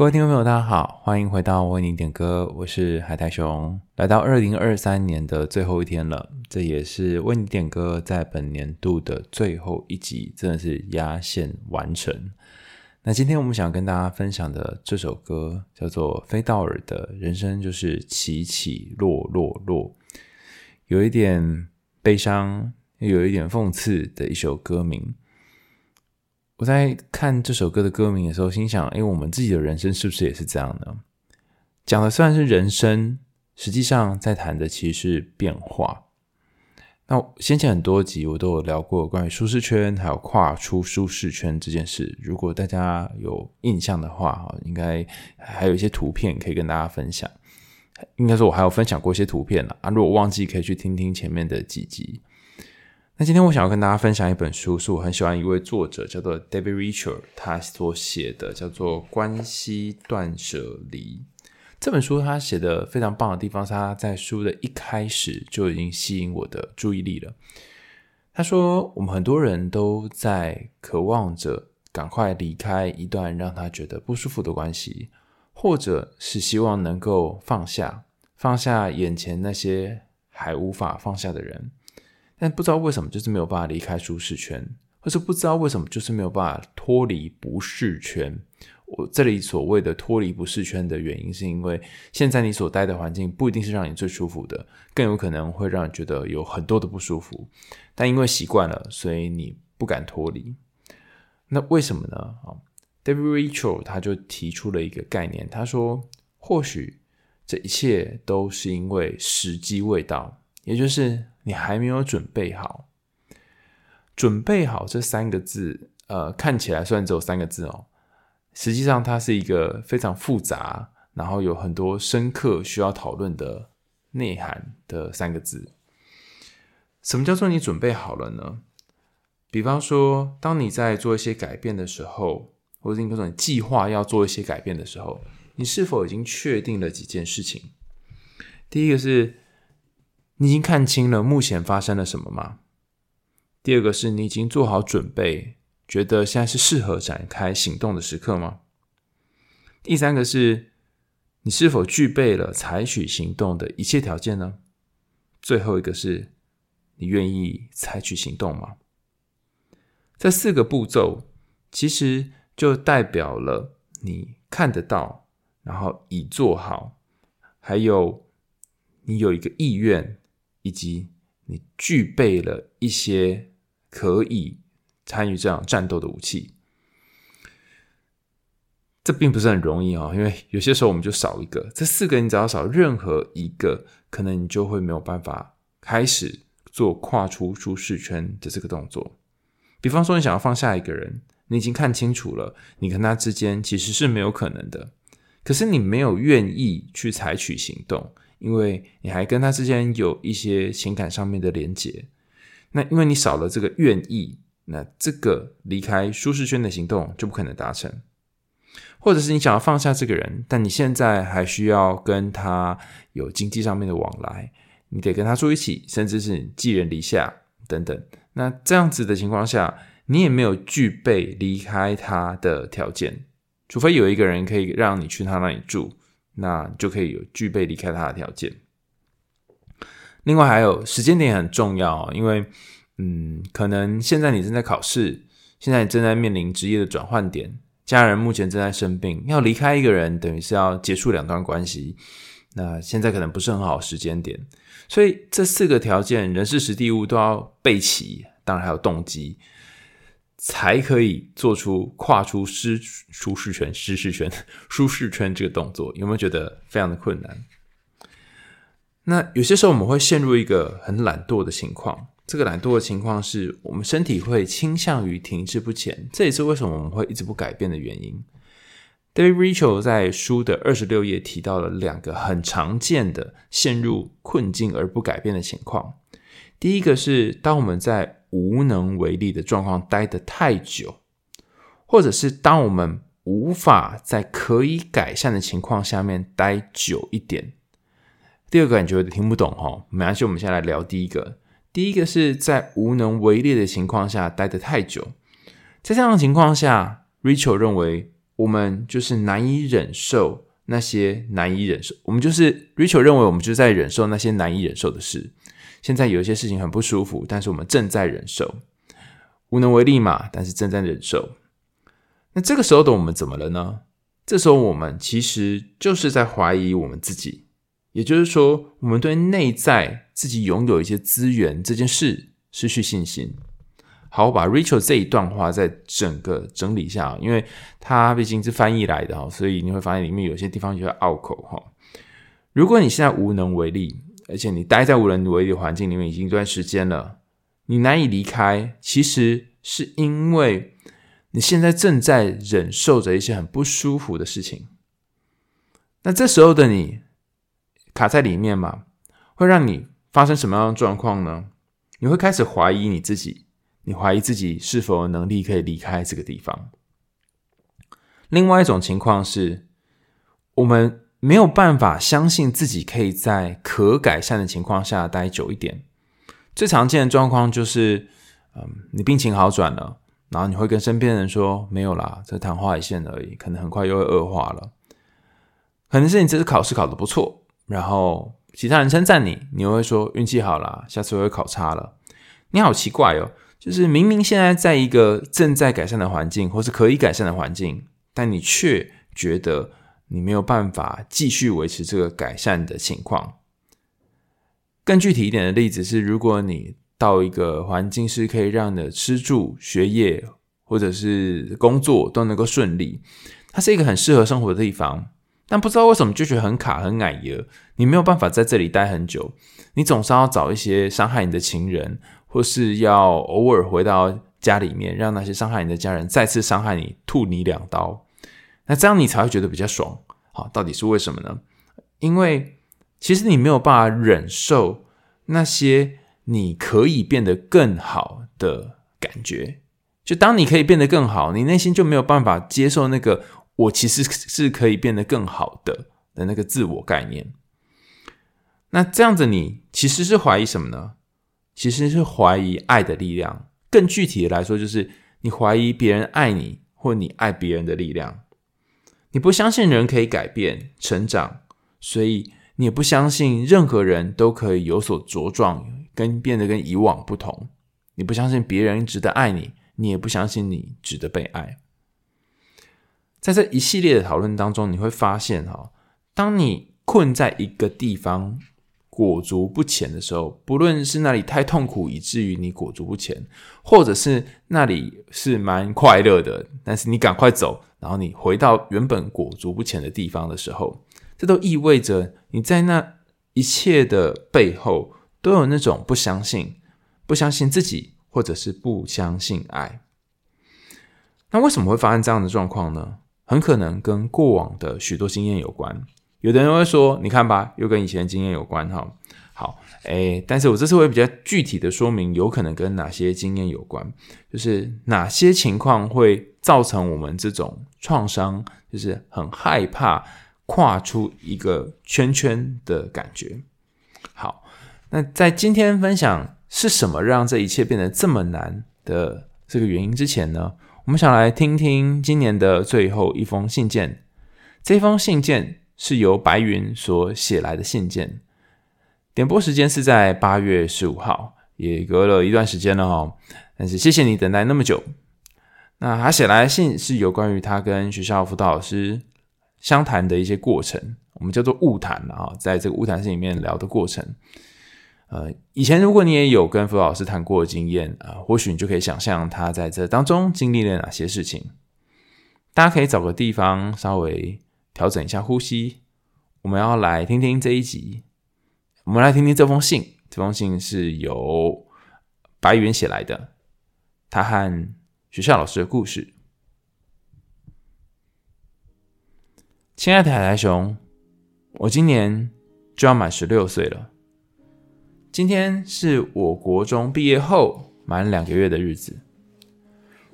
各位听众朋友，大家好，欢迎回到为你点歌，我是海苔熊。来到二零二三年的最后一天了，这也是为你点歌在本年度的最后一集，真的是压线完成。那今天我们想跟大家分享的这首歌叫做菲道尔的人生就是起起落落落，有一点悲伤，又有一点讽刺的一首歌名。我在看这首歌的歌名的时候，心想：哎，我们自己的人生是不是也是这样呢？讲的虽然是人生，实际上在谈的其实是变化。那先前很多集我都有聊过关于舒适圈，还有跨出舒适圈这件事。如果大家有印象的话，应该还有一些图片可以跟大家分享。应该说，我还有分享过一些图片了啊。如果忘记，可以去听听前面的几集。那今天我想要跟大家分享一本书，是我很喜欢一位作者，叫做 Debbie Richard，他所写的叫做《关系断舍离》这本书。他写的非常棒的地方是，他在书的一开始就已经吸引我的注意力了。他说，我们很多人都在渴望着赶快离开一段让他觉得不舒服的关系，或者是希望能够放下，放下眼前那些还无法放下的人。但不知道为什么，就是没有办法离开舒适圈，或是不知道为什么，就是没有办法脱离不适圈。我这里所谓的脱离不适圈的原因，是因为现在你所待的环境不一定是让你最舒服的，更有可能会让你觉得有很多的不舒服。但因为习惯了，所以你不敢脱离。那为什么呢？啊，David Richer 他就提出了一个概念，他说，或许这一切都是因为时机未到，也就是。你还没有准备好，准备好这三个字，呃，看起来虽然只有三个字哦，实际上它是一个非常复杂，然后有很多深刻需要讨论的内涵的三个字。什么叫做你准备好了呢？比方说，当你在做一些改变的时候，或者你说你计划要做一些改变的时候，你是否已经确定了几件事情？第一个是。你已经看清了目前发生了什么吗？第二个是你已经做好准备，觉得现在是适合展开行动的时刻吗？第三个是你是否具备了采取行动的一切条件呢？最后一个是你愿意采取行动吗？这四个步骤其实就代表了你看得到，然后已做好，还有你有一个意愿。以及你具备了一些可以参与这样战斗的武器，这并不是很容易啊，因为有些时候我们就少一个。这四个你只要少任何一个，可能你就会没有办法开始做跨出舒适圈的这个动作。比方说，你想要放下一个人，你已经看清楚了，你跟他之间其实是没有可能的，可是你没有愿意去采取行动。因为你还跟他之间有一些情感上面的连结，那因为你少了这个愿意，那这个离开舒适圈的行动就不可能达成。或者是你想要放下这个人，但你现在还需要跟他有经济上面的往来，你得跟他住一起，甚至是寄人篱下等等。那这样子的情况下，你也没有具备离开他的条件，除非有一个人可以让你去他那里住。那就可以有具备离开他的条件。另外还有时间点很重要，因为嗯，可能现在你正在考试，现在你正在面临职业的转换点，家人目前正在生病，要离开一个人，等于是要结束两段关系。那现在可能不是很好时间点，所以这四个条件，人事时地物都要备齐，当然还有动机。才可以做出跨出舒舒适圈、舒适圈、舒适圈这个动作，有没有觉得非常的困难？那有些时候我们会陷入一个很懒惰的情况，这个懒惰的情况是我们身体会倾向于停滞不前，这也是为什么我们会一直不改变的原因。David Rachel 在书的二十六页提到了两个很常见的陷入困境而不改变的情况，第一个是当我们在无能为力的状况待得太久，或者是当我们无法在可以改善的情况下面待久一点。第二个感觉有点听不懂哈，没关系，我们先来聊第一个。第一个是在无能为力的情况下待得太久，在这样的情况下，Rachel 认为我们就是难以忍受那些难以忍受，我们就是 Rachel 认为我们就在忍受那些难以忍受的事。现在有一些事情很不舒服，但是我们正在忍受，无能为力嘛，但是正在忍受。那这个时候的我们怎么了呢？这时候我们其实就是在怀疑我们自己，也就是说，我们对内在自己拥有一些资源这件事失去信心。好，我把 Rachel 这一段话再整个整理一下，因为它毕竟是翻译来的哈，所以你会发现里面有些地方有些拗口哈。如果你现在无能为力，而且你待在无人为力的环境里面已经一段时间了，你难以离开，其实是因为你现在正在忍受着一些很不舒服的事情。那这时候的你卡在里面嘛，会让你发生什么样的状况呢？你会开始怀疑你自己。你怀疑自己是否有能力可以离开这个地方。另外一种情况是，我们没有办法相信自己可以在可改善的情况下待久一点。最常见的状况就是，嗯，你病情好转了，然后你会跟身边人说：“没有啦，这昙花一现而已，可能很快又会恶化了。”可能是你这次考试考得不错，然后其他人称赞你，你又会说：“运气好啦，下次我会考差了。”你好奇怪哦。就是明明现在在一个正在改善的环境，或是可以改善的环境，但你却觉得你没有办法继续维持这个改善的情况。更具体一点的例子是，如果你到一个环境是可以让你的吃住、学业或者是工作都能够顺利，它是一个很适合生活的地方，但不知道为什么就觉得很卡、很矮油，你没有办法在这里待很久，你总是要找一些伤害你的情人。或是要偶尔回到家里面，让那些伤害你的家人再次伤害你，吐你两刀，那这样你才会觉得比较爽。好，到底是为什么呢？因为其实你没有办法忍受那些你可以变得更好的感觉。就当你可以变得更好，你内心就没有办法接受那个我其实是可以变得更好的的那个自我概念。那这样子，你其实是怀疑什么呢？其实是怀疑爱的力量，更具体的来说，就是你怀疑别人爱你，或你爱别人的力量。你不相信人可以改变、成长，所以你也不相信任何人都可以有所茁壮，跟变得跟以往不同。你不相信别人值得爱你，你也不相信你值得被爱。在这一系列的讨论当中，你会发现哈，当你困在一个地方，裹足不前的时候，不论是那里太痛苦以至于你裹足不前，或者是那里是蛮快乐的，但是你赶快走，然后你回到原本裹足不前的地方的时候，这都意味着你在那一切的背后都有那种不相信、不相信自己，或者是不相信爱。那为什么会发生这样的状况呢？很可能跟过往的许多经验有关。有的人会说：“你看吧，又跟以前经验有关哈。”好，诶，但是我这次会比较具体的说明，有可能跟哪些经验有关，就是哪些情况会造成我们这种创伤，就是很害怕跨出一个圈圈的感觉。好，那在今天分享是什么让这一切变得这么难的这个原因之前呢，我们想来听听今年的最后一封信件。这封信件。是由白云所写来的信件，点播时间是在八月十五号，也隔了一段时间了哈。但是谢谢你等待那么久。那他写来的信是有关于他跟学校辅导老师相谈的一些过程，我们叫做误谈啊，在这个误谈信里面聊的过程。呃，以前如果你也有跟辅导老师谈过的经验啊，或许你就可以想象他在这当中经历了哪些事情。大家可以找个地方稍微。调整一下呼吸，我们要来听听这一集。我们来听听这封信，这封信是由白云写来的，他和学校老师的故事。亲爱的海苔熊，我今年就要满十六岁了。今天是我国中毕业后满两个月的日子。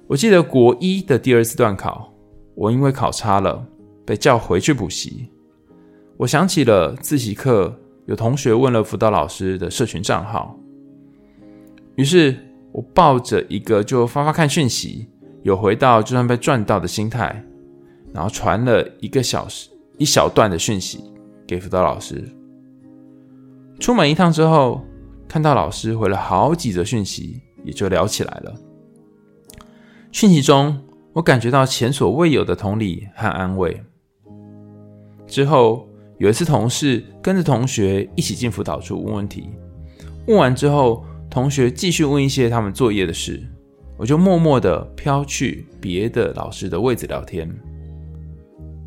我记得国一的第二次段考，我因为考差了。被叫回去补习，我想起了自习课有同学问了辅导老师的社群账号，于是我抱着一个就发发看讯息，有回到就算被赚到的心态，然后传了一个小时一小段的讯息给辅导老师。出门一趟之后，看到老师回了好几则讯息，也就聊起来了。讯息中，我感觉到前所未有的同理和安慰。之后有一次，同事跟着同学一起进辅导处问问题，问完之后，同学继续问一些他们作业的事，我就默默的飘去别的老师的位置聊天。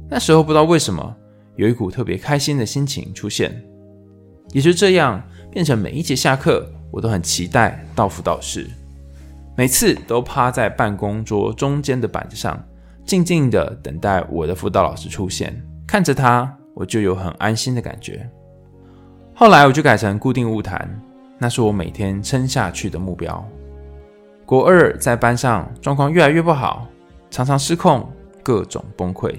那时候不知道为什么，有一股特别开心的心情出现，也就这样变成每一节下课，我都很期待到辅导室，每次都趴在办公桌中间的板子上，静静的等待我的辅导老师出现，看着他，我就有很安心的感觉。后来我就改成固定物谈，那是我每天撑下去的目标。国二在班上状况越来越不好，常常失控，各种崩溃。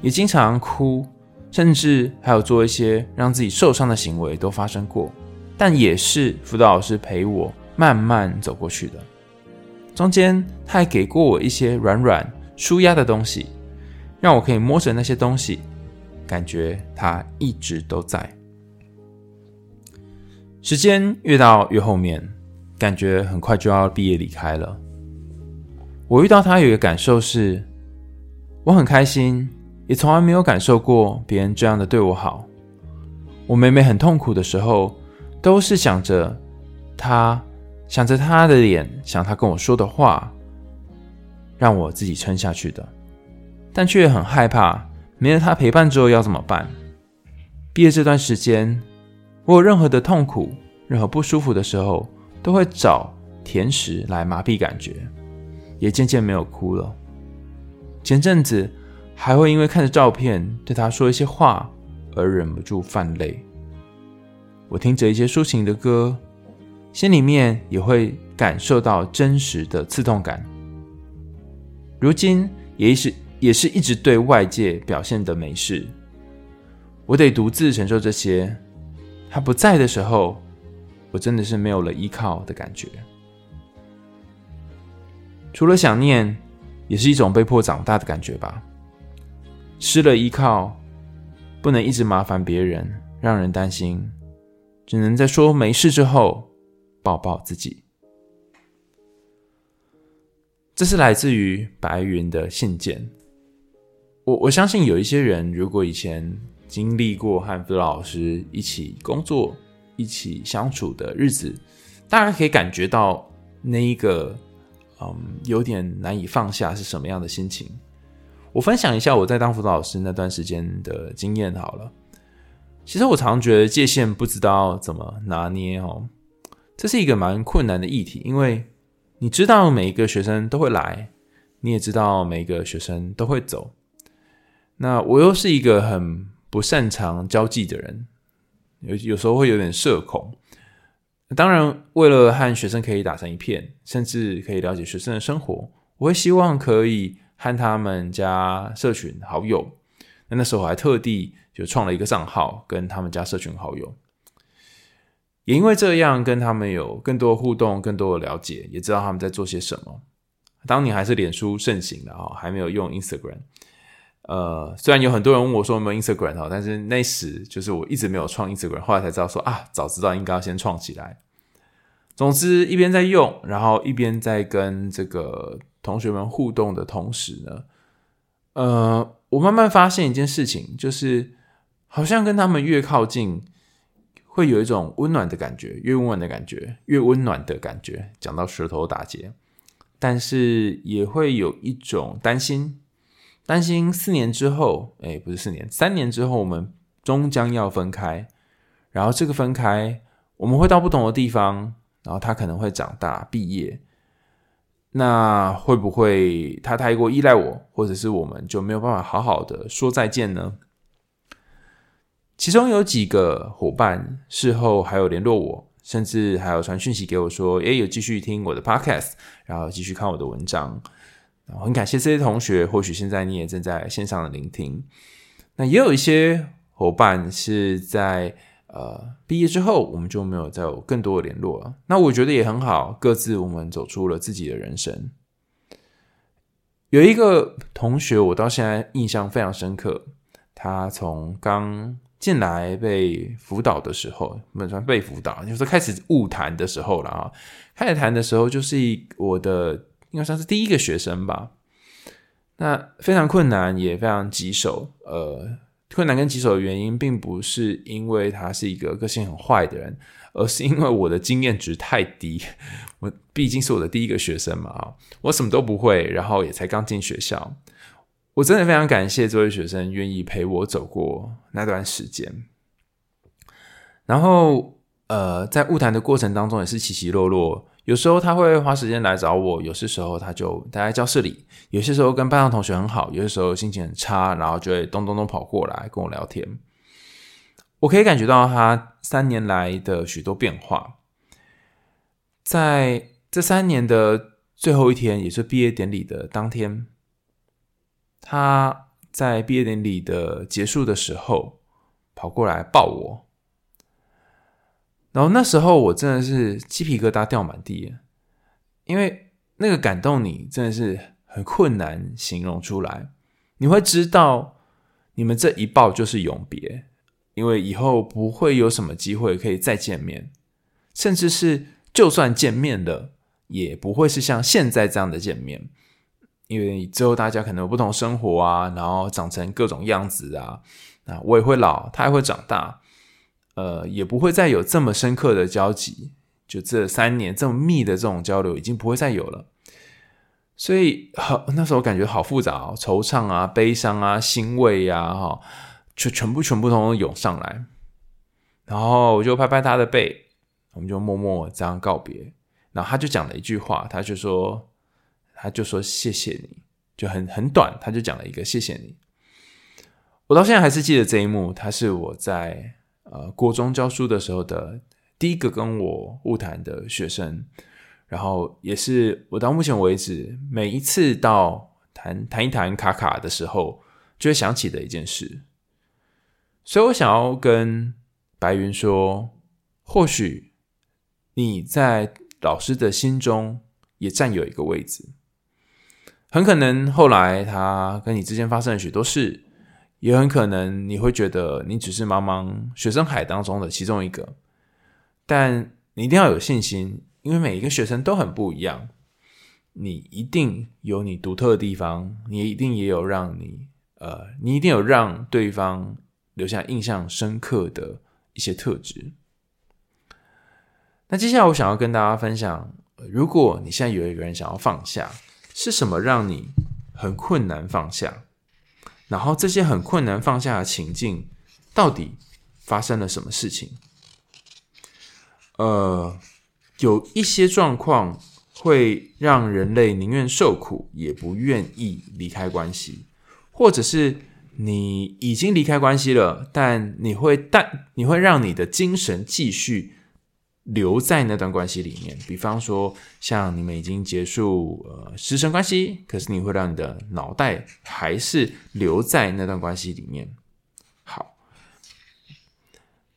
也经常哭，甚至还有做一些让自己受伤的行为都发生过，但也是辅导老师陪我慢慢走过去的。中间他还给过我一些软软舒压的东西，让我可以摸着那些东西，感觉他一直都在。时间越到越后面，感觉很快就要毕业离开了。我遇到他有一个感受是，我很开心。也从来没有感受过别人这样的对我好。我每每很痛苦的时候，都是想着他，想着他的脸，想他跟我说的话，让我自己撑下去的。但却很害怕，没了他陪伴之后要怎么办？毕业这段时间，我有任何的痛苦、任何不舒服的时候，都会找甜食来麻痹感觉，也渐渐没有哭了。前阵子。还会因为看着照片对他说一些话而忍不住泛泪。我听着一些抒情的歌，心里面也会感受到真实的刺痛感。如今也是也是一直对外界表现的没事，我得独自承受这些。他不在的时候，我真的是没有了依靠的感觉。除了想念，也是一种被迫长大的感觉吧。失了依靠，不能一直麻烦别人，让人担心，只能在说没事之后抱抱自己。这是来自于白云的信件。我我相信有一些人，如果以前经历过和辅导老师一起工作、一起相处的日子，大概可以感觉到那一个嗯有点难以放下是什么样的心情。我分享一下我在当辅导老师那段时间的经验好了。其实我常觉得界限不知道怎么拿捏哦，这是一个蛮困难的议题，因为你知道每一个学生都会来，你也知道每一个学生都会走。那我又是一个很不擅长交际的人，有有时候会有点社恐。当然，为了和学生可以打成一片，甚至可以了解学生的生活，我会希望可以。和他们加社群好友，那那时候我还特地就创了一个账号，跟他们加社群好友。也因为这样，跟他们有更多互动、更多的了解，也知道他们在做些什么。当年还是脸书盛行的啊，还没有用 Instagram。呃，虽然有很多人问我说有没有 Instagram 哈，但是那时就是我一直没有创 Instagram，后来才知道说啊，早知道应该要先创起来。总之，一边在用，然后一边在跟这个。同学们互动的同时呢，呃，我慢慢发现一件事情，就是好像跟他们越靠近，会有一种温暖的感觉，越温暖的感觉，越温暖的感觉。讲到舌头打结，但是也会有一种担心，担心四年之后，哎，不是四年，三年之后，我们终将要分开，然后这个分开，我们会到不同的地方，然后他可能会长大毕业。那会不会他太过依赖我，或者是我们就没有办法好好的说再见呢？其中有几个伙伴事后还有联络我，甚至还有传讯息给我说：“诶，有继续听我的 podcast，然后继续看我的文章。”很感谢这些同学，或许现在你也正在线上的聆听。那也有一些伙伴是在。呃，毕业之后我们就没有再有更多的联络了。那我觉得也很好，各自我们走出了自己的人生。有一个同学，我到现在印象非常深刻。他从刚进来被辅导的时候，不能算被辅导，就是开始误谈的时候了啊。开始谈的时候，就是我的应该算是第一个学生吧。那非常困难，也非常棘手。呃，困难跟棘手的原因，并不是因为他是一个个性很坏的人。而是因为我的经验值太低，我毕竟是我的第一个学生嘛，我什么都不会，然后也才刚进学校，我真的非常感谢这位学生愿意陪我走过那段时间。然后，呃，在晤谈的过程当中也是起起落落，有时候他会花时间来找我，有些时候他就待在教室里，有些时候跟班上同学很好，有些时候心情很差，然后就会咚咚咚跑过来跟我聊天。我可以感觉到他三年来的许多变化，在这三年的最后一天，也是毕业典礼的当天，他在毕业典礼的结束的时候跑过来抱我，然后那时候我真的是鸡皮疙瘩掉满地，因为那个感动你真的是很困难形容出来，你会知道你们这一抱就是永别。因为以后不会有什么机会可以再见面，甚至是就算见面了，也不会是像现在这样的见面。因为之后大家可能有不同生活啊，然后长成各种样子啊，啊，我也会老，他也会长大，呃，也不会再有这么深刻的交集。就这三年这么密的这种交流，已经不会再有了。所以好，那时候感觉好复杂哦，惆怅啊，悲伤啊，欣慰呀，哈。就全部全部通通涌上来，然后我就拍拍他的背，我们就默默这样告别。然后他就讲了一句话，他就说，他就说谢谢你，就很很短，他就讲了一个谢谢你。我到现在还是记得这一幕，他是我在呃国中教书的时候的第一个跟我晤谈的学生，然后也是我到目前为止每一次到谈谈一谈卡卡的时候，就会想起的一件事。所以我想要跟白云说，或许你在老师的心中也占有一个位置。很可能后来他跟你之间发生了许多事，也很可能你会觉得你只是茫茫学生海当中的其中一个。但你一定要有信心，因为每一个学生都很不一样，你一定有你独特的地方，你一定也有让你呃，你一定有让对方。留下印象深刻的一些特质。那接下来我想要跟大家分享，如果你现在有一个人想要放下，是什么让你很困难放下？然后这些很困难放下的情境，到底发生了什么事情？呃，有一些状况会让人类宁愿受苦，也不愿意离开关系，或者是。你已经离开关系了，但你会但你会让你的精神继续留在那段关系里面。比方说，像你们已经结束呃师生关系，可是你会让你的脑袋还是留在那段关系里面。好，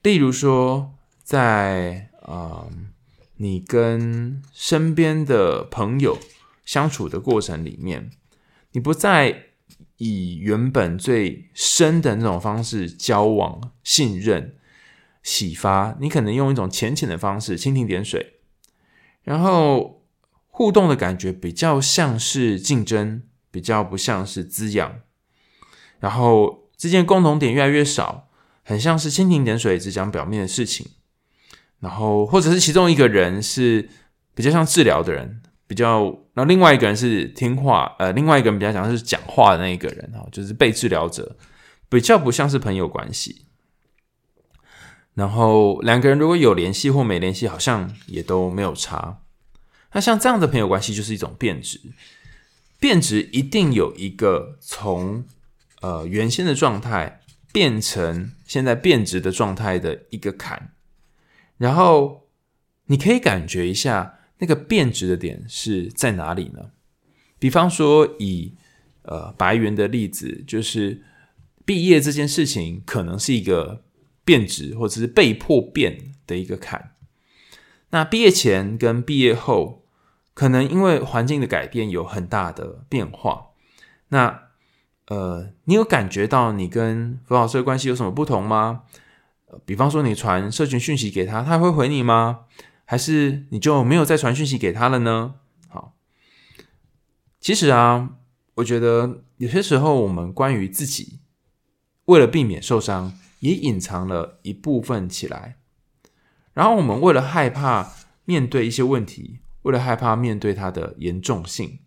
例如说，在呃你跟身边的朋友相处的过程里面，你不再。以原本最深的那种方式交往、信任、启发，你可能用一种浅浅的方式，蜻蜓点水，然后互动的感觉比较像是竞争，比较不像是滋养，然后之间共同点越来越少，很像是蜻蜓点水，只讲表面的事情，然后或者是其中一个人是比较像治疗的人。比较，然后另外一个人是听话，呃，另外一个人比较讲是讲话的那一个人哈，就是被治疗者，比较不像是朋友关系。然后两个人如果有联系或没联系，好像也都没有差。那像这样的朋友关系就是一种变质，变质一定有一个从呃原先的状态变成现在变质的状态的一个坎，然后你可以感觉一下。那个变质的点是在哪里呢？比方说以，呃白云的例子，就是毕业这件事情，可能是一个变质或者是被迫变的一个坎。那毕业前跟毕业后，可能因为环境的改变有很大的变化，那呃，你有感觉到你跟弗老师的关系有什么不同吗？比方说你传社群讯息给他，他会回你吗？还是你就没有再传讯息给他了呢？好，其实啊，我觉得有些时候我们关于自己，为了避免受伤，也隐藏了一部分起来。然后我们为了害怕面对一些问题，为了害怕面对它的严重性，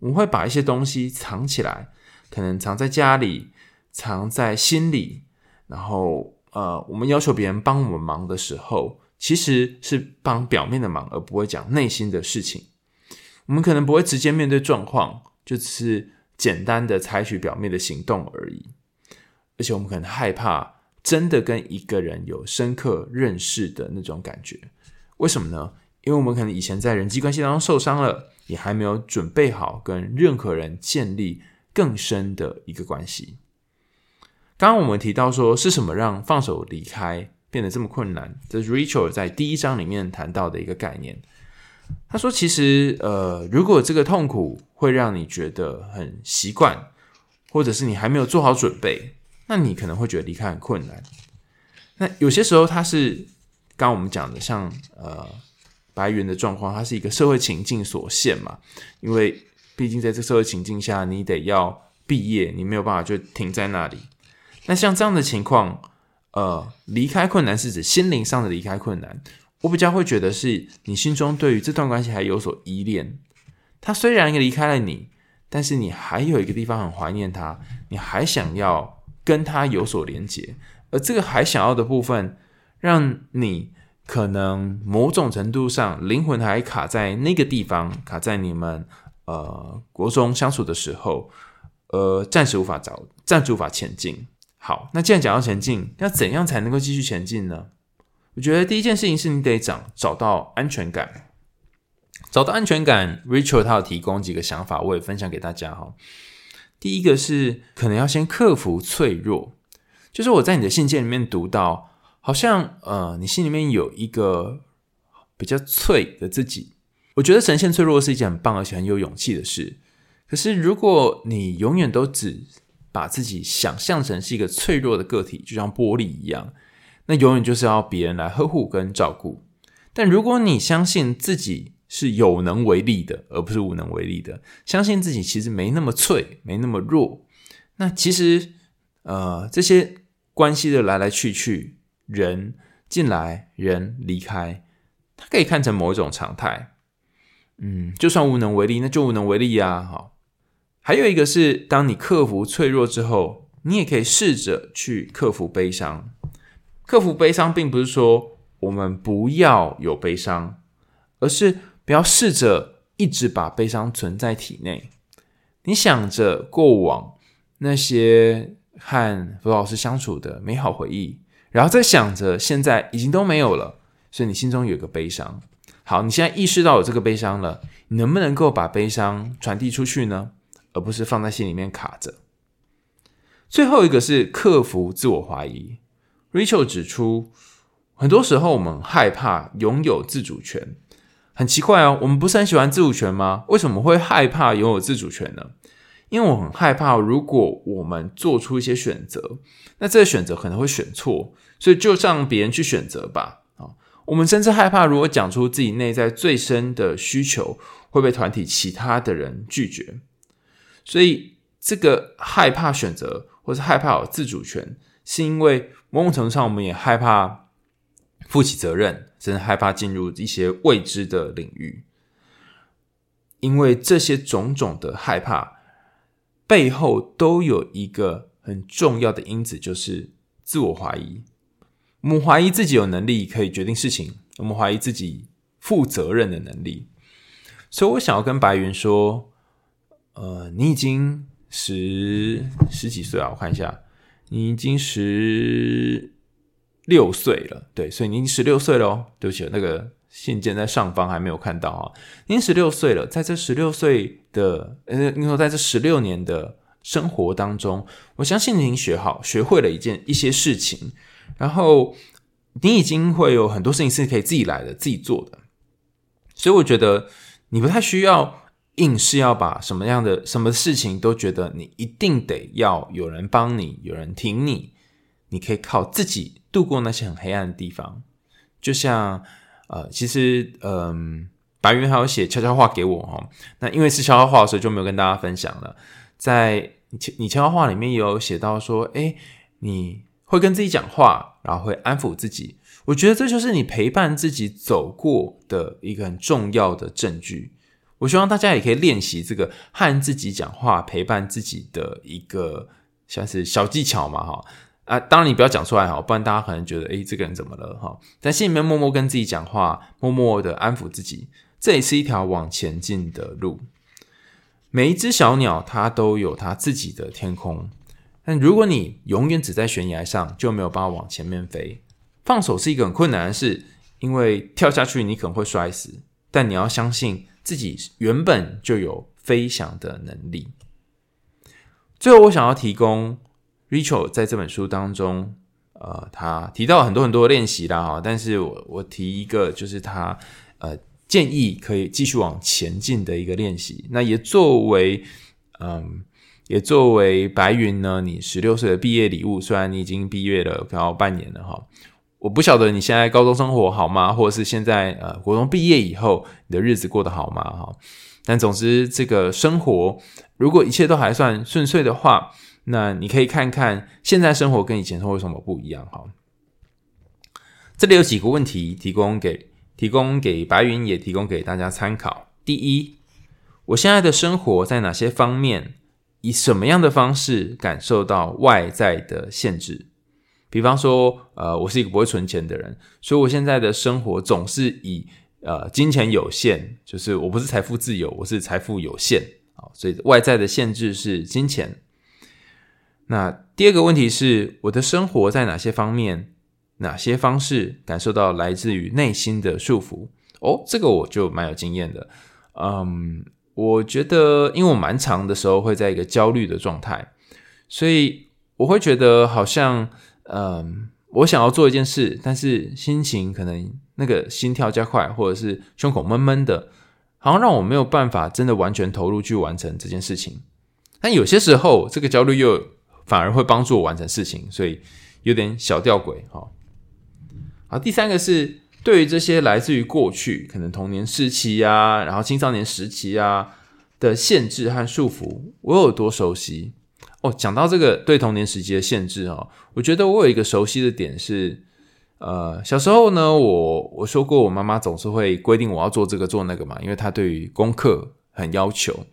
我们会把一些东西藏起来，可能藏在家里，藏在心里。然后，呃，我们要求别人帮我们忙的时候，其实是帮表面的忙，而不会讲内心的事情。我们可能不会直接面对状况，就只是简单的采取表面的行动而已。而且，我们可能害怕。真的跟一个人有深刻认识的那种感觉，为什么呢？因为我们可能以前在人际关系当中受伤了，也还没有准备好跟任何人建立更深的一个关系。刚刚我们提到说，是什么让放手离开变得这么困难？这是 Rachel 在第一章里面谈到的一个概念。他说，其实呃，如果这个痛苦会让你觉得很习惯，或者是你还没有做好准备。那你可能会觉得离开很困难。那有些时候，它是刚我们讲的，像呃白猿的状况，它是一个社会情境所限嘛。因为毕竟在这社会情境下，你得要毕业，你没有办法就停在那里。那像这样的情况，呃，离开困难是指心灵上的离开困难。我比较会觉得是你心中对于这段关系还有所依恋。他虽然离开了你，但是你还有一个地方很怀念他，你还想要。跟他有所连接，而这个还想要的部分，让你可能某种程度上灵魂还卡在那个地方，卡在你们呃国中相处的时候，呃，暂时无法找，暂时无法前进。好，那既然讲到前进，要怎样才能够继续前进呢？我觉得第一件事情是你得找找到安全感，找到安全感。Rachel 他有提供几个想法，我也分享给大家哈。第一个是可能要先克服脆弱，就是我在你的信件里面读到，好像呃，你心里面有一个比较脆的自己。我觉得呈现脆弱是一件很棒而且很有勇气的事。可是如果你永远都只把自己想象成是一个脆弱的个体，就像玻璃一样，那永远就是要别人来呵护跟照顾。但如果你相信自己，是有能为力的，而不是无能为力的。相信自己其实没那么脆，没那么弱。那其实，呃，这些关系的来来去去，人进来，人离开，它可以看成某一种常态。嗯，就算无能为力，那就无能为力呀。好，还有一个是，当你克服脆弱之后，你也可以试着去克服悲伤。克服悲伤，并不是说我们不要有悲伤，而是。不要试着一直把悲伤存在体内。你想着过往那些和弗老师相处的美好回忆，然后再想着现在已经都没有了，所以你心中有个悲伤。好，你现在意识到有这个悲伤了，你能不能够把悲伤传递出去呢？而不是放在心里面卡着。最后一个是克服自我怀疑。Rachel 指出，很多时候我们害怕拥有自主权。很奇怪哦，我们不是很喜欢自主权吗？为什么会害怕拥有自主权呢？因为我很害怕，如果我们做出一些选择，那这个选择可能会选错，所以就让别人去选择吧。啊，我们甚至害怕，如果讲出自己内在最深的需求，会被团体其他的人拒绝。所以，这个害怕选择，或是害怕有自主权，是因为某种程度上，我们也害怕负起责任。真的害怕进入一些未知的领域，因为这些种种的害怕背后都有一个很重要的因子，就是自我怀疑。我们怀疑自己有能力可以决定事情，我们怀疑自己负责任的能力。所以我想要跟白云说，呃，你已经十十几岁了，我看一下，你已经十。六岁了，对，所以你已经十六岁了哦。对不起，那个信件在上方还没有看到啊。您十六岁了，在这十六岁的，呃，应该说在这十六年的生活当中，我相信你已经学好、学会了一件一些事情，然后你已经会有很多事情是可以自己来的、自己做的。所以我觉得你不太需要硬是要把什么样的什么事情都觉得你一定得要有人帮你，有人挺你，你可以靠自己度过那些很黑暗的地方。就像呃，其实嗯、白云还有写悄悄话给我哈，那因为是悄悄话，所以就没有跟大家分享了。在你你悄悄话里面也有写到说，诶，你会跟自己讲话，然后会安抚自己。我觉得这就是你陪伴自己走过的一个很重要的证据。我希望大家也可以练习这个和自己讲话、陪伴自己的一个像是小技巧嘛，哈啊，当然你不要讲出来哈，不然大家可能觉得，诶，这个人怎么了哈？在心里面默默跟自己讲话，默默的安抚自己，这也是一条往前进的路。每一只小鸟它都有它自己的天空，但如果你永远只在悬崖上，就没有办法往前面飞。放手是一个很困难的事，因为跳下去你可能会摔死。但你要相信自己原本就有飞翔的能力。最后，我想要提供 Rachel 在这本书当中，呃，他提到很多很多练习啦哈，但是我我提一个，就是他呃建议可以继续往前进的一个练习。那也作为嗯，也作为白云呢，你十六岁的毕业礼物，虽然你已经毕业了，刚好半年了哈。我不晓得你现在高中生活好吗？或者是现在呃，国中毕业以后你的日子过得好吗？哈，但总之这个生活，如果一切都还算顺遂的话，那你可以看看现在生活跟以前生活有什么不一样？哈，这里有几个问题提供给提供给白云，也提供给大家参考。第一，我现在的生活在哪些方面，以什么样的方式感受到外在的限制？比方说，呃，我是一个不会存钱的人，所以我现在的生活总是以呃金钱有限，就是我不是财富自由，我是财富有限啊，所以外在的限制是金钱。那第二个问题是，我的生活在哪些方面、哪些方式感受到来自于内心的束缚？哦，这个我就蛮有经验的。嗯，我觉得，因为我蛮长的时候会在一个焦虑的状态，所以我会觉得好像。嗯，我想要做一件事，但是心情可能那个心跳加快，或者是胸口闷闷的，好像让我没有办法真的完全投入去完成这件事情。但有些时候，这个焦虑又反而会帮助我完成事情，所以有点小吊诡哈。好，第三个是对于这些来自于过去，可能童年时期啊，然后青少年时期啊的限制和束缚，我有多熟悉？哦，讲到这个对童年时期的限制哦，我觉得我有一个熟悉的点是，呃，小时候呢，我我说过，我妈妈总是会规定我要做这个做那个嘛，因为她对于功课很要求。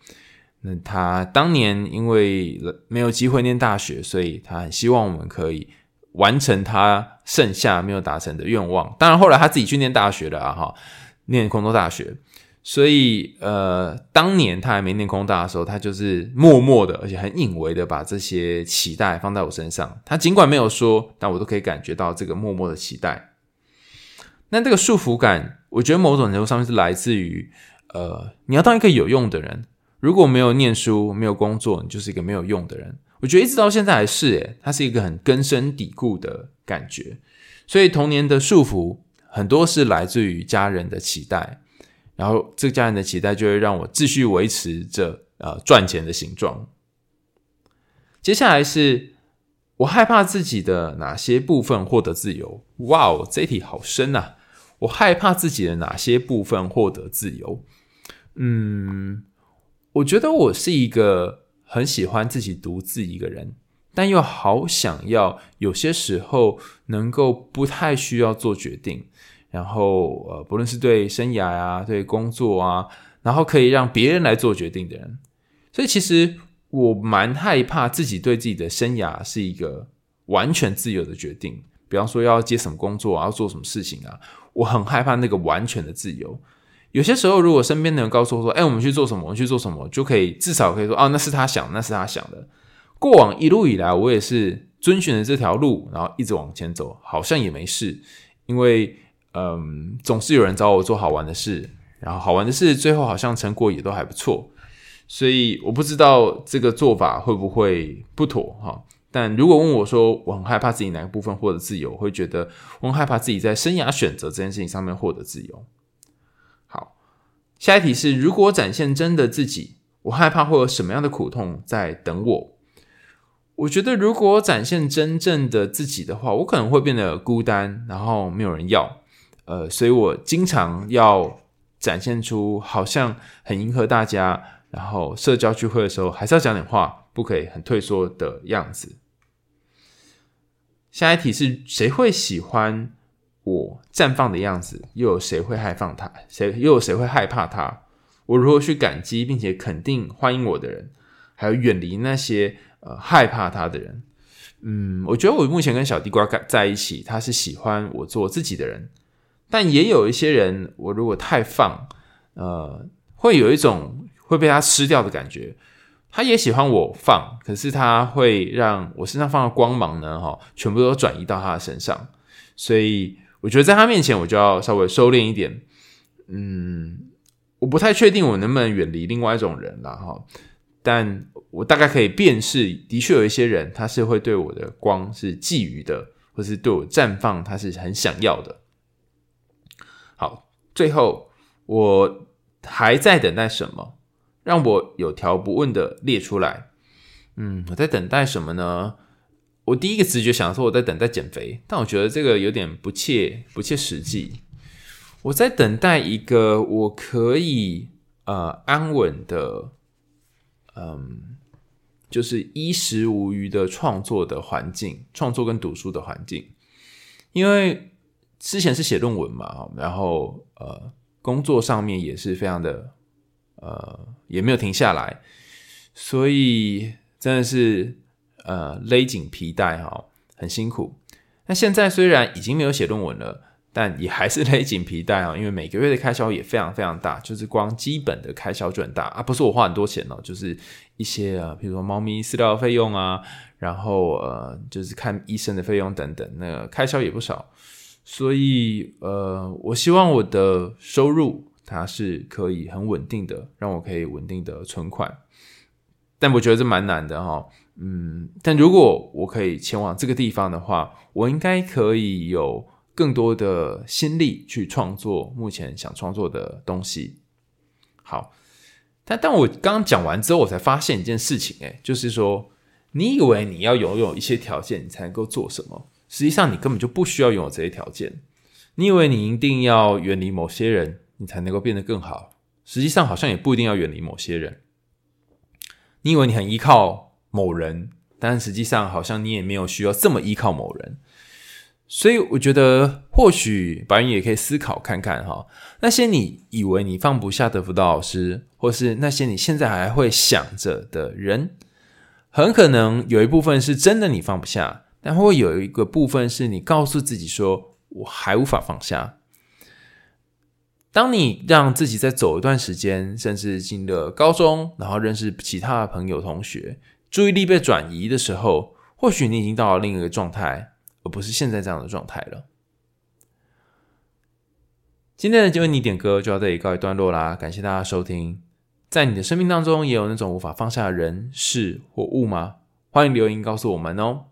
那他当年因为没有机会念大学，所以他很希望我们可以完成他剩下没有达成的愿望。当然后来他自己去念大学了啊，哈，念空中大学。所以，呃，当年他还没念空大的时候，他就是默默的，而且很隐微的把这些期待放在我身上。他尽管没有说，但我都可以感觉到这个默默的期待。那这个束缚感，我觉得某种程度上面是来自于，呃，你要当一个有用的人，如果没有念书、没有工作，你就是一个没有用的人。我觉得一直到现在还是，诶，它是一个很根深蒂固的感觉。所以童年的束缚很多是来自于家人的期待。然后，这个家人的期待就会让我继续维持着呃赚钱的形状。接下来是我害怕自己的哪些部分获得自由？哇哦，这题好深呐！我害怕自己的哪些部分获得自由？嗯，我觉得我是一个很喜欢自己独自一个人，但又好想要有些时候能够不太需要做决定。然后，呃，不论是对生涯啊，对工作啊，然后可以让别人来做决定的人，所以其实我蛮害怕自己对自己的生涯是一个完全自由的决定。比方说要接什么工作啊，要做什么事情啊，我很害怕那个完全的自由。有些时候，如果身边的人告诉我说：“哎，我们去做什么？我们去做什么？”就可以至少可以说：“哦，那是他想，那是他想的。”过往一路以来，我也是遵循着这条路，然后一直往前走，好像也没事，因为。嗯，总是有人找我做好玩的事，然后好玩的事最后好像成果也都还不错，所以我不知道这个做法会不会不妥哈。但如果问我说，我很害怕自己哪个部分获得自由，会觉得我很害怕自己在生涯选择这件事情上面获得自由。下一题是：如果展现真的自己，我害怕会有什么样的苦痛在等我？我觉得，如果展现真正的自己的话，我可能会变得孤单，然后没有人要。呃，所以我经常要展现出好像很迎合大家，然后社交聚会的时候还是要讲点话，不可以很退缩的样子。下一题是：谁会喜欢我绽放的样子？又有谁会害怕他？谁又有谁会害怕他？我如何去感激并且肯定欢迎我的人，还有远离那些？呃，害怕他的人，嗯，我觉得我目前跟小地瓜在一起，他是喜欢我做自己的人，但也有一些人，我如果太放，呃，会有一种会被他吃掉的感觉。他也喜欢我放，可是他会让我身上放的光芒呢，哈，全部都转移到他的身上。所以我觉得在他面前，我就要稍微收敛一点。嗯，我不太确定我能不能远离另外一种人了，哈。但我大概可以辨识，的确有一些人，他是会对我的光是觊觎的，或是对我绽放，他是很想要的。好，最后我还在等待什么？让我有条不紊的列出来。嗯，我在等待什么呢？我第一个直觉想说我在等待减肥，但我觉得这个有点不切不切实际。我在等待一个我可以呃安稳的。嗯，就是衣食无虞的创作的环境，创作跟读书的环境。因为之前是写论文嘛，然后呃，工作上面也是非常的呃，也没有停下来，所以真的是呃勒紧皮带哈，很辛苦。那现在虽然已经没有写论文了。但也还是勒紧皮带啊，因为每个月的开销也非常非常大，就是光基本的开销就很大啊，不是我花很多钱哦，就是一些啊，比如说猫咪饲料费用啊，然后呃，就是看医生的费用等等，那个开销也不少，所以呃，我希望我的收入它是可以很稳定的，让我可以稳定的存款，但我觉得这蛮难的哈，嗯，但如果我可以前往这个地方的话，我应该可以有。更多的心力去创作目前想创作的东西。好，但当我刚讲完之后，我才发现一件事情，诶，就是说，你以为你要拥有一些条件，你才能够做什么？实际上，你根本就不需要拥有这些条件。你以为你一定要远离某些人，你才能够变得更好？实际上，好像也不一定要远离某些人。你以为你很依靠某人，但实际上，好像你也没有需要这么依靠某人。所以我觉得，或许白云也可以思考看看哈，那些你以为你放不下的辅导老师，或是那些你现在还会想着的人，很可能有一部分是真的你放不下，但会有一个部分是你告诉自己说，我还无法放下。当你让自己再走一段时间，甚至进了高中，然后认识其他的朋友同学，注意力被转移的时候，或许你已经到了另一个状态。而不是现在这样的状态了。今天的就为你点歌就到这里告一段落啦，感谢大家收听。在你的生命当中，也有那种无法放下的人事或物吗？欢迎留言告诉我们哦。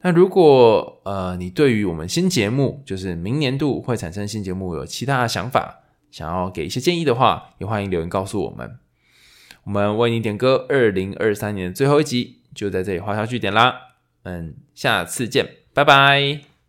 那如果呃你对于我们新节目，就是明年度会产生新节目，有其他的想法，想要给一些建议的话，也欢迎留言告诉我们。我们为你点歌，二零二三年最后一集就在这里画下句点啦。嗯，下次见。拜拜。